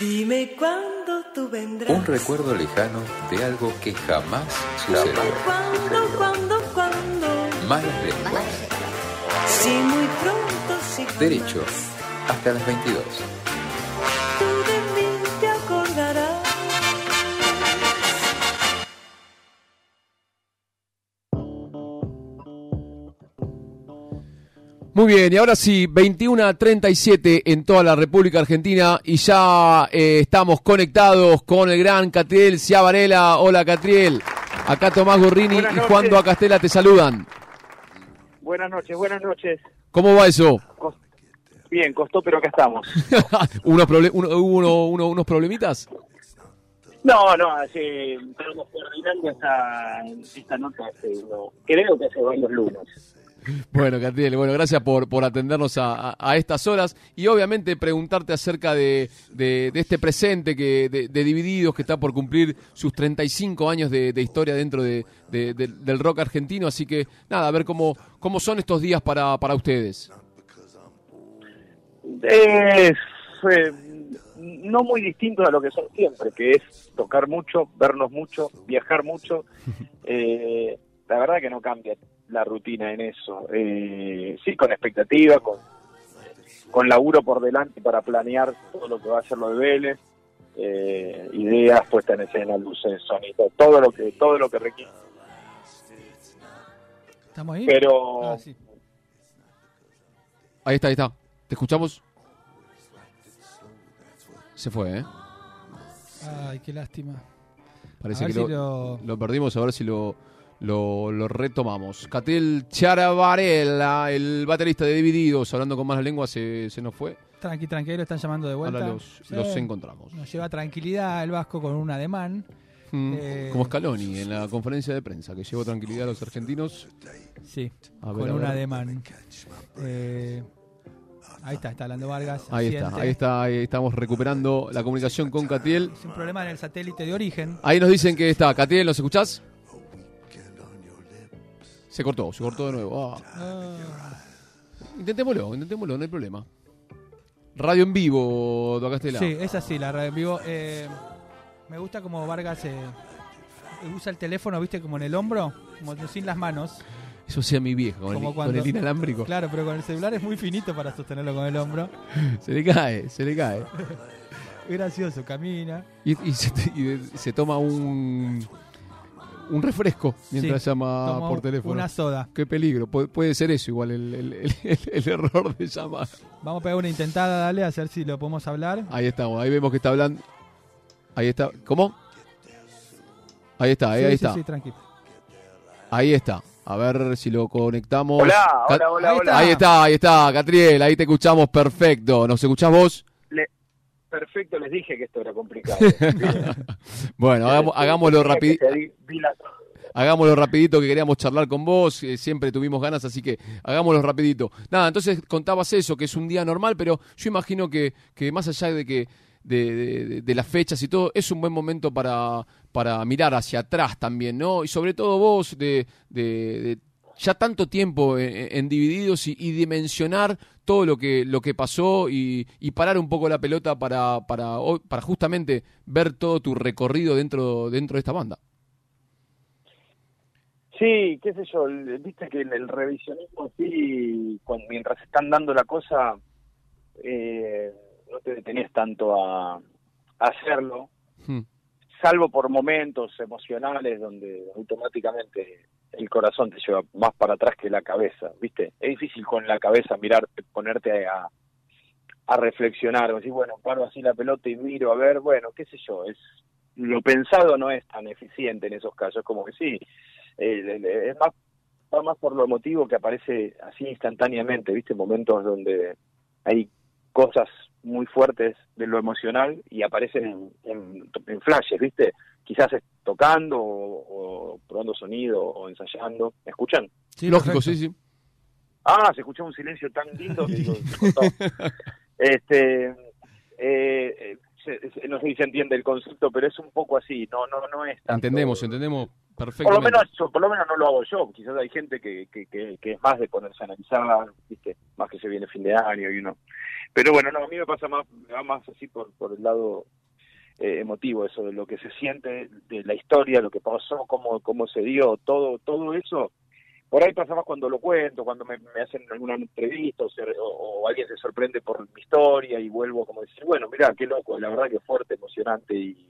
Dime cuándo tú vendrás. Un recuerdo lejano de algo que jamás sucedió. ¿Cuándo, cuándo, cuándo? Malas lenguas. Si muy pronto, si Derecho. Hasta las 22. Muy bien, y ahora sí, 21 a 37 en toda la República Argentina y ya eh, estamos conectados con el gran Catriel Ciavarela. Hola Catriel, acá Tomás Gorrini Buenas y Juan noches. Castela te saludan. Buenas noches, buenas noches. ¿Cómo va eso? Bien, costó, pero acá estamos. ¿Unos, proble- uno- hubo uno- uno- unos problemitas? No, no, así estamos coordinando esta, esta nota. hace, no, creo que hace varios lunes. Bueno, Catriel, bueno, gracias por, por atendernos a, a- a estas horas y obviamente preguntarte acerca de, de- de este presente que de, de Divididos que está por cumplir sus 35 años de, historia dentro de, de- de- del rock argentino, así que nada, a ver cómo, cómo son estos días para, para ustedes. Es eh, no muy distinto a lo que son siempre, que es tocar mucho, vernos mucho, viajar mucho. Eh, la verdad que no cambia la rutina en eso. Eh, sí, con expectativa, con, con laburo por delante para planear todo lo que va a ser lo de Vélez, eh, ideas puestas en escena, luces, sonido, todo lo que todo lo que requiere. ¿Estamos ahí? Pero Ah, sí. Ahí está, ahí está. ¿Te escuchamos? Se fue, ¿eh? Ay, qué lástima. Parece A que lo, lo- lo perdimos, a ver si lo, lo, lo retomamos. Catriel Charavarela, el baterista de Divididos, hablando con más lengua, se, se nos fue. Tranqui, tranqui, ahí lo están llamando de vuelta. Ahora los, Sí. los encontramos. Nos lleva tranquilidad el Vasco con un ademán. Mm, Eh, Como Scaloni en la conferencia de prensa, que llevó tranquilidad a los argentinos. Sí, A ver, con a un ademán. Eh, ahí está, está hablando Vargas. Ahí está, ahí está, ahí estamos recuperando la comunicación con Catiel. Es un problema en el satélite de origen. Ahí nos dicen que está. Catiel, ¿nos escuchás? Se cortó, se cortó de nuevo. Ah. Ah, Intentémoslo, intentémoslo, no hay problema. Radio en vivo, Doa Castela. sí, es así, la radio en vivo. Eh, me gusta como Vargas eh, usa el teléfono, viste, como en el hombro, como sin las manos. Eso sea mi vieja, con, Como el, con cuando- el inalámbrico. Claro, pero con el celular es muy finito para sostenerlo con el hombro. Se le cae, se le cae. Gracioso, camina. Y, y se, y de- se toma un, un refresco mientras Sí, llama por teléfono. Una soda. Qué peligro, puede, puede ser eso igual el, el- el- el- el error de llamar. Vamos a pegar una intentada, dale, a ver si lo podemos hablar. Ahí estamos, ahí vemos que está hablando. Ahí está, ¿cómo? Ahí está, ahí, Sí, ahí sí, está. sí. Ahí está. A ver si lo conectamos. hola, hola, hola, Ahí hola. Ahí está, ahí está, Catriel, ahí te escuchamos perfecto. ¿Nos escuchás vos? Perfecto, les dije que esto era complicado. Bueno, hagamos- hagámoslo rapidito. Hagámoslo rapidito que queríamos charlar con vos, eh, siempre tuvimos ganas, así que hagámoslo rapidito. Nada, entonces contabas eso, que es un día normal, pero yo imagino que, que más allá de que de, de- de las fechas y todo, es un buen momento para, para mirar hacia atrás también, ¿no? Y sobre todo vos, de, de- de ya tanto tiempo en, en Divididos y, y dimensionar todo lo que, lo que pasó y, y parar un poco la pelota para, para, para justamente ver todo tu recorrido dentro, dentro de esta banda. Sí, qué sé yo, viste que el, el revisionismo así, cuando, mientras están dando la cosa, eh, no te detenés tanto a, a hacerlo, Hmm. salvo por momentos emocionales donde automáticamente el corazón te lleva más para atrás que la cabeza, ¿viste? Es difícil con la cabeza mirar, ponerte a, a reflexionar, decir, bueno, paro así la pelota y miro, a ver, bueno, qué sé yo, es lo pensado no es tan eficiente en esos casos, como que sí, es más más por lo emotivo que aparece así instantáneamente, ¿viste? Momentos donde hay cosas muy fuertes de lo emocional y aparecen en, en, en flashes, ¿viste? Quizás es tocando o, o probando sonido o ensayando. ¿Me escuchan? Sí, Lógico, sí, sí. Ah, se escuchó un silencio tan lindo. que digo, se cortó. este, eh, eh, se- se- no sé si se entiende el concepto, pero es un poco así, no, no, no es tanto- Entendemos, entendemos Por lo perfectamente. menos, yo- por lo menos no lo hago yo, quizás hay gente que, que, que, que es más de ponerse a analizar, viste, más que se viene fin de año y uno. Pero bueno, no, a mí me pasa más, me va más así por, por el lado eh, emotivo, eso de lo que se siente, de la historia, lo que pasó, cómo, cómo se dio, todo, todo eso. Por ahí pasa más cuando lo cuento, cuando me, hacen alguna entrevista o, se- o- alguien se sorprende por mi historia y vuelvo como decir, bueno, mira, qué loco, la verdad que fuerte, emocionante y,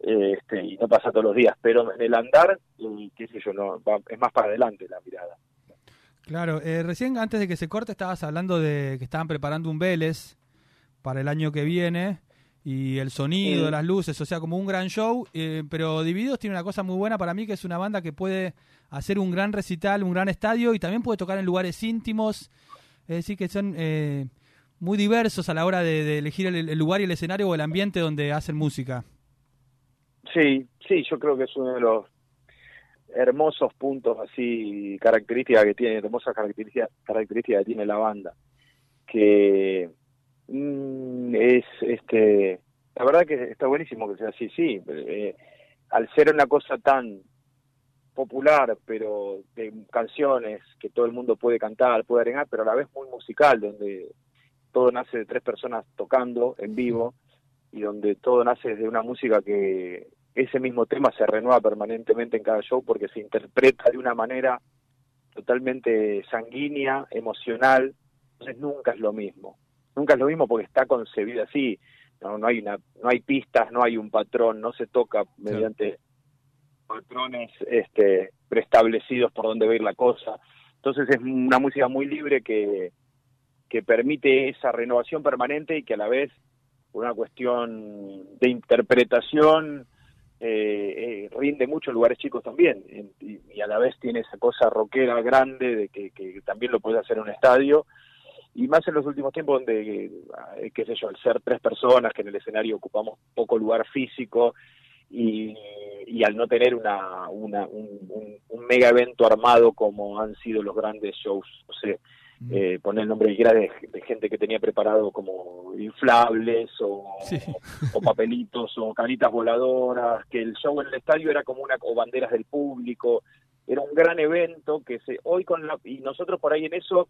eh, este, y no pasa todos los días, pero en el andar, y qué sé yo, no, va- es más para adelante la mirada. Claro, eh, recién antes de que se corte estabas hablando de que estaban preparando un Vélez para el año que viene y el sonido, Sí. las luces, o sea, como un gran show, eh, pero Divididos tiene una cosa muy buena para mí que es una banda que puede hacer un gran recital, un gran estadio y también puede tocar en lugares íntimos, es decir, que son eh, muy diversos a la hora de, de elegir el, el lugar y el escenario o el ambiente donde hacen música. Sí, sí, yo creo que es uno de los hermosos puntos así, características que tiene, hermosas características, características que tiene la banda, que es, este, la verdad que está buenísimo que sea así, sí, eh, al ser una cosa tan popular, pero de canciones que todo el mundo puede cantar, puede arenar, pero a la vez muy musical, donde todo nace de tres personas tocando en vivo y donde todo nace de una música que ese mismo tema se renueva permanentemente en cada show porque se interpreta de una manera totalmente sanguínea, emocional, entonces nunca es lo mismo. Nunca es lo mismo porque está concebido así, no, no hay una, no hay pistas, no hay un patrón, no se toca mediante patrones este preestablecidos por donde va a ir la cosa. Entonces es una música muy libre que, que permite esa renovación permanente y que a la vez, por una cuestión de interpretación, eh, eh, rinde mucho en lugares chicos también. Y, y a la vez tiene esa cosa rockera grande de que, que también lo puede hacer en un estadio. Y más en los últimos tiempos donde, eh, qué sé yo, al ser tres personas que en el escenario ocupamos poco lugar físico y, y al no tener una, una un, un- un mega evento armado como han sido los grandes shows, no sé, eh, poner el nombre que de, de gente que tenía preparado como inflables o, Sí. o papelitos o caritas voladoras, que el show en el estadio era como una o banderas del público, era un gran evento que se hoy con la y nosotros por ahí en eso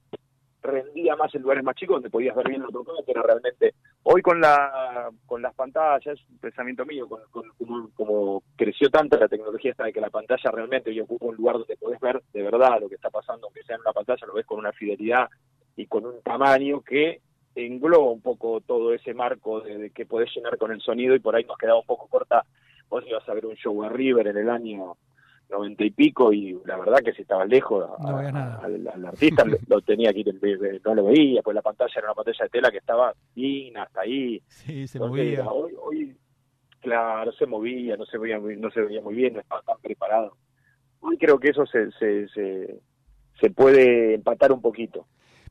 rendía más en lugares más chicos donde podías ver bien lo tocado, era realmente hoy con la con las pantallas, un pensamiento mío, con, con- como, como creció tanto la tecnología esta de que la pantalla realmente hoy ocupa un lugar donde podés ver de verdad lo que está pasando, aunque sea en una pantalla, lo ves con una fidelidad y con un tamaño que engloba un poco todo ese marco de, de que podés llenar con el sonido y por ahí nos quedaba un poco corta. Vos ibas a ver un show a River en el año noventa y pico y la verdad que si estabas lejos a- No al, al artista lo, tenía aquí, no lo veía, pues la pantalla era una pantalla de tela que estaba fina hasta ahí. Sí, se Entonces, movía. era, hoy, hoy, claro, se movía, no se veía muy, no se veía muy bien, no estaba tan preparado. Hoy creo que eso se, se, se, se puede empatar un poquito.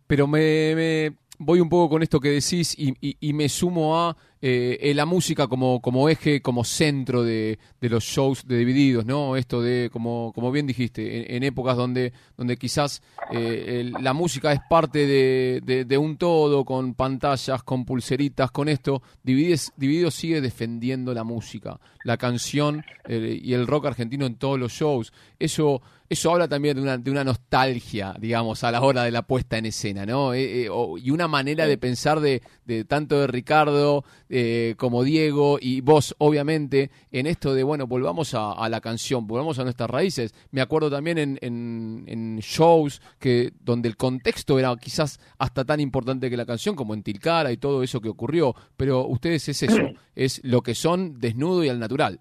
Pero me, me voy un poco con esto que decís y, y- y me sumo a eh, eh, la música como, como eje, como centro de, de los shows de divididos, ¿no? Esto de, como, como bien dijiste, en, en épocas donde, donde quizás eh, el- la música es parte de, de- de un todo, con pantallas, con pulseritas, con esto, Divididos, Divididos sigue defendiendo la música, la canción eh, y el rock argentino en todos los shows. Eso, eso habla también de una, de una nostalgia, digamos, a la hora de la puesta en escena, ¿no? Eh, eh, o- y una manera de pensar de, de tanto de Ricardo eh, como Diego y vos, obviamente, en esto de, bueno, volvamos a, a la canción, volvamos a nuestras raíces. Me acuerdo también en, en- en shows que donde el contexto era quizás hasta tan importante que la canción, como en Tilcara y todo eso que ocurrió, pero ustedes es eso, es lo que son desnudo y al natural.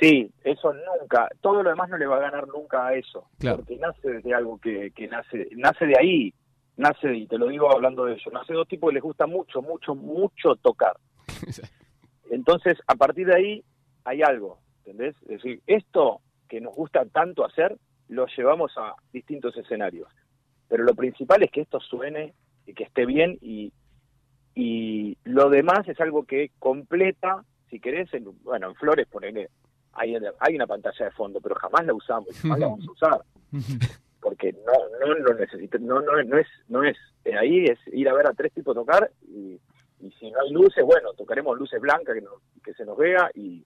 Sí, eso nunca, todo lo demás no le va a ganar nunca a eso, Claro. porque nace de algo que, que nace, nace de ahí, nace y te lo digo hablando de eso, nace dos tipos que les gusta mucho, mucho, mucho tocar. Entonces, a partir de ahí hay algo, ¿entendés? Es decir, esto que nos gusta tanto hacer, lo llevamos a distintos escenarios. Pero lo principal es que esto suene y que esté bien y, y lo demás es algo que completa, si querés, en, bueno, en Flores ponele, hay, hay una pantalla de fondo, pero jamás la usamos, y jamás la vamos a usar porque no no lo necesito no no no es no es eh, ahí es ir a ver a tres tipos tocar y, y si no hay luces, bueno, tocaremos luces blancas que, nos- que se nos vea y,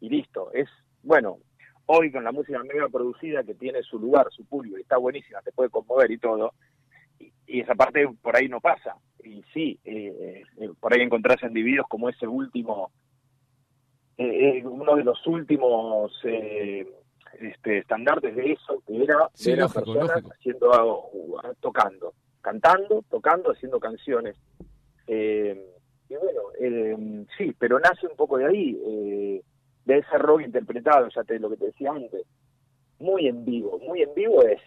y listo. Es, bueno, hoy con la música mega producida que tiene su lugar, su público, y está buenísima, te puede conmover y todo, y, esa parte por ahí no pasa. Y sí, eh, eh, por ahí encontrás individuos como ese último, eh, eh, uno de los últimos eh, este, estandartes de eso, que era Sí, ver a lógico, personas lógico. haciendo algo, tocando, cantando, tocando, haciendo canciones. Eh, y bueno, eh, sí, pero nace un poco de ahí, eh, de ese rock interpretado, ya te lo que te decía antes, muy en vivo, muy en vivo es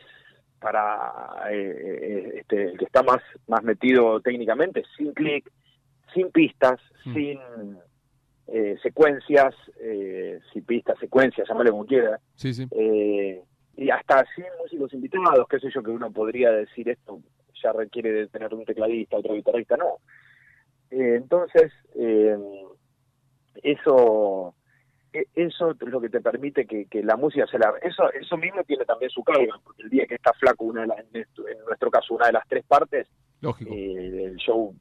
para eh, eh, este, el que está más, más metido técnicamente, sin clic, sin pistas, Mm. sin eh, secuencias, eh, pistas, secuencias, llámale como quiera, Sí, sí. eh, y hasta sin músicos invitados, qué sé yo, que uno podría decir esto ya requiere de tener un tecladista, otro guitarrista, no. Eh, entonces, eh, eso e- eso es lo que te permite que, que la música se la... Eso eso mismo tiene también su carga, porque el día que está flaco, una de las, en nuestro- caso, una de las tres partes, Lógico. eh, el show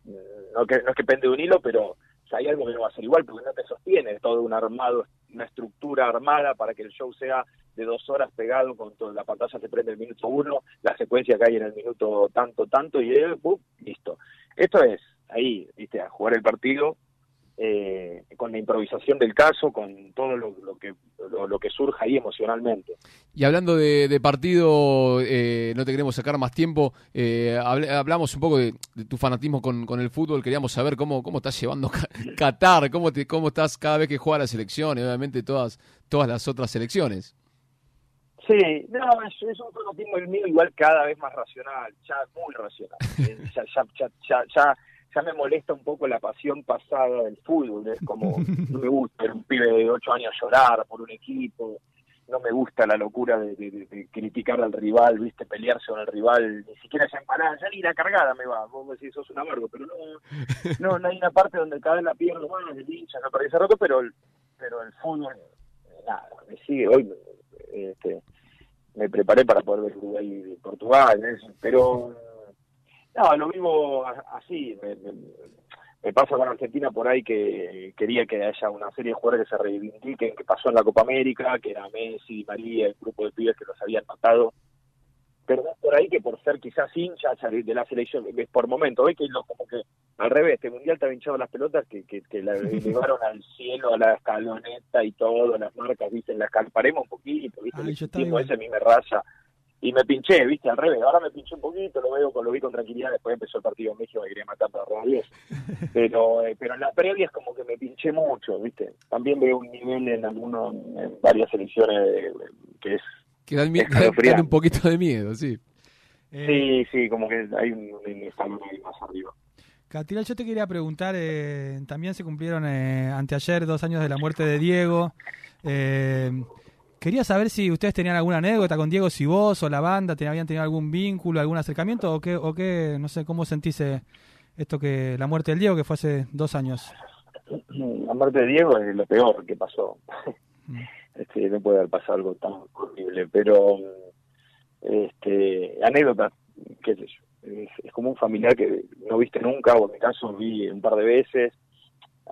no, que, no es que pende de un hilo, pero hay algo que no va a ser igual, porque no te sostiene todo un armado, una estructura armada para que el show sea de dos horas pegado, con toda la pantalla se prende el minuto uno, la secuencia cae en el minuto tanto, tanto, y eh, listo. Esto es ahí, viste, a jugar el partido eh, con la improvisación del caso, con todo lo, lo que lo, lo que surja ahí emocionalmente. Y hablando de, de partido, eh, no te queremos sacar más tiempo. eh, habl- hablamos un poco de, de tu fanatismo con, con el fútbol. Queríamos saber cómo, cómo estás llevando Qatar, cómo, te, cómo estás cada vez que juega la selección y obviamente todas, todas las otras selecciones. Sí, no, es, es un fanatismo el mío igual cada vez más racional, ya muy racional. Eh, ya, ya, ya, ya, ya, ya me molesta un poco la pasión pasada del fútbol, es como, no me gusta ver un pibe de ocho años llorar por un equipo, no me gusta la locura de, de- de- de criticar al rival, viste, pelearse con el rival, ni siquiera esa empanada, ya ni la cargada me va, vos me decís, sos un amargo, pero no, no, no hay una parte donde cada vez la pierdo más, el hincha, no perdí ese rato, pero el, pero el fútbol, eh, nada, me sigue, hoy este, me preparé para poder ver Uruguay y Portugal, ¿eh? pero no, lo vivo a- así, me, me- me pasa con Argentina por ahí que quería que haya una serie de jugadores que se reivindiquen, que pasó en la Copa América, que era Messi, María, el grupo de pibes que los habían matado, pero es por ahí que por ser quizás hinchas de la selección, es por momento, hoy que los como que al revés, este mundial te ha hinchado las pelotas que, que, que la elevaron al cielo, a la escaloneta y todo, las marcas, viste, la escal- paremos un poquito, viste, Ay, yo ese a mí me raya. Y me pinché, viste, al revés, ahora me pinché un poquito, lo veo, lo vi con tranquilidad, después empezó el partido en México, me quería matar para Real pero eh, pero en la previa es como que me pinché mucho, viste. También veo un nivel en algunos, en varias selecciones eh, que es Que dan, Escalofriante. dan un poquito de miedo, sí. Eh, Sí, sí, como que hay un, un escalón ahí más arriba. Catilal, yo te quería preguntar, eh, también se cumplieron eh, anteayer dos años de la muerte de Diego. Eh, quería saber si ustedes tenían alguna anécdota con Diego, si vos o la banda te habían tenido algún vínculo, algún acercamiento, o qué, o qué no sé, cómo sentís eh, esto que la muerte del Diego, que fue hace dos años. La muerte de Diego es lo peor que pasó. Mm. Este, no puede haber pasado algo tan horrible, pero este, anécdota, qué sé yo. Es, es como un familiar que no viste nunca, o en mi caso vi un par de veces.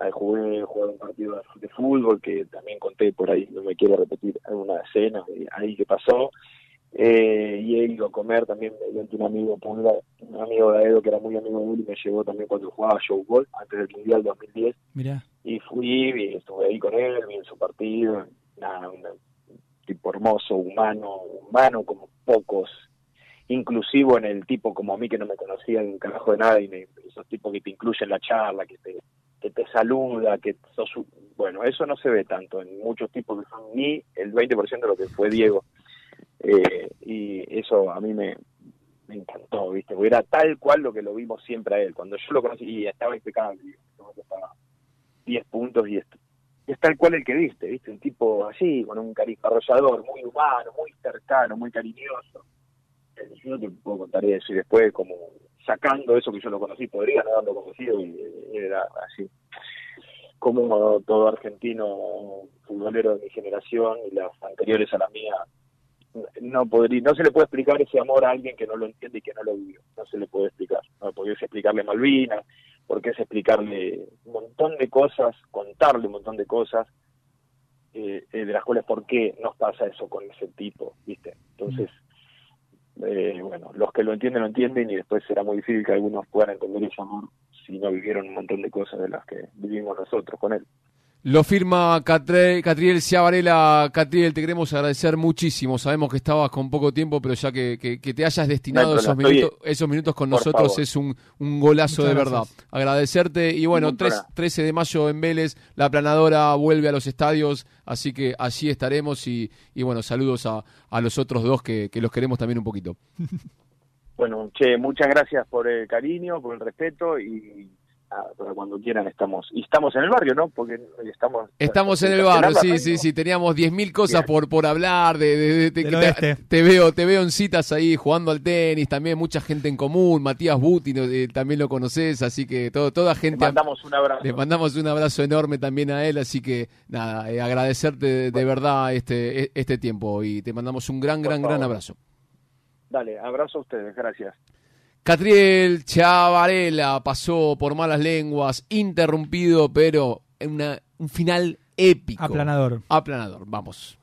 Eh, Jugué, jugué un partido de, fútbol que también conté por ahí, no me quiero repetir alguna escena ahí que pasó. Eh, y he ido a comer también mediante un amigo, Pulga, un amigo de Edo que era muy amigo de él y me llevó también cuando jugaba Showball antes del Mundial 2010 Mirá, y fui, y estuve ahí con él, vi en su partido, nada, un tipo hermoso, humano, humano como pocos, inclusivo en el tipo como a mí que no me conocía un carajo de nada, y me- esos tipos que te incluyen en la charla, que te, que te saluda, que sos, un- bueno, eso no se ve tanto en muchos tipos que son ni el 20% de lo que fue Diego, Eh, y eso a mí me, encantó, ¿viste? Porque era tal cual lo que lo vimos siempre a él, cuando yo lo conocí, y estaba impecable, estaba 10 puntos y es, y es tal cual el que viste, ¿viste? Un tipo así, con un carisma arrollador, muy humano, muy cercano, muy cariñoso. Yo te puedo contar eso y después como sacando eso que yo lo conocí, podría no haberlo conocido y, era así. Como todo argentino futbolero de mi generación y las anteriores a la mía, no podría, no se le puede explicar ese amor a alguien que no lo entiende y que no lo vivió. No se le puede explicar. No podés explicarle Malvinas, porque es explicarle un montón de cosas, contarle un montón de cosas, eh, eh, de las cuales por qué nos pasa eso con ese tipo, ¿viste? Entonces, eh, bueno, los que lo entienden lo entienden y después será muy difícil que algunos puedan entender ese amor si no vivieron un montón de cosas de las que vivimos nosotros con él. Lo firma Catre- Catriel Ciavarela. Catriel, te queremos agradecer muchísimo. Sabemos que estabas con poco tiempo, pero ya que, que- que te hayas destinado No esos, minutos, esos minutos con por nosotros favor. es un, un golazo Muchas de gracias. verdad. Agradecerte y bueno, Ningún tres- problema. 13 de mayo en Vélez, la planadora vuelve a los estadios, así que allí estaremos y, y bueno, saludos a, a los otros dos que, que los queremos también un poquito. Bueno, che, muchas gracias por el cariño, por el respeto y para cuando quieran estamos. Y estamos en el barrio, ¿no? Porque estamos... Estamos en el barrio, sí, sí, sí, teníamos 10.000 cosas Bien. por, por hablar, de, de- de- de- Del que oeste. te, te veo te veo en citas ahí jugando al tenis, también mucha gente en común, Matías Buti, eh, también lo conoces, así que todo, toda Te gente... mandamos un abrazo. Le mandamos un abrazo enorme también a él, así que nada, eh, agradecerte de, de verdad este, e- este tiempo y te mandamos un gran, Por gran, gran abrazo. Dale, abrazo a ustedes, gracias. Catriel Chavarela pasó por malas lenguas, interrumpido, pero en una- un final épico. Aplanador. Aplanador, vamos.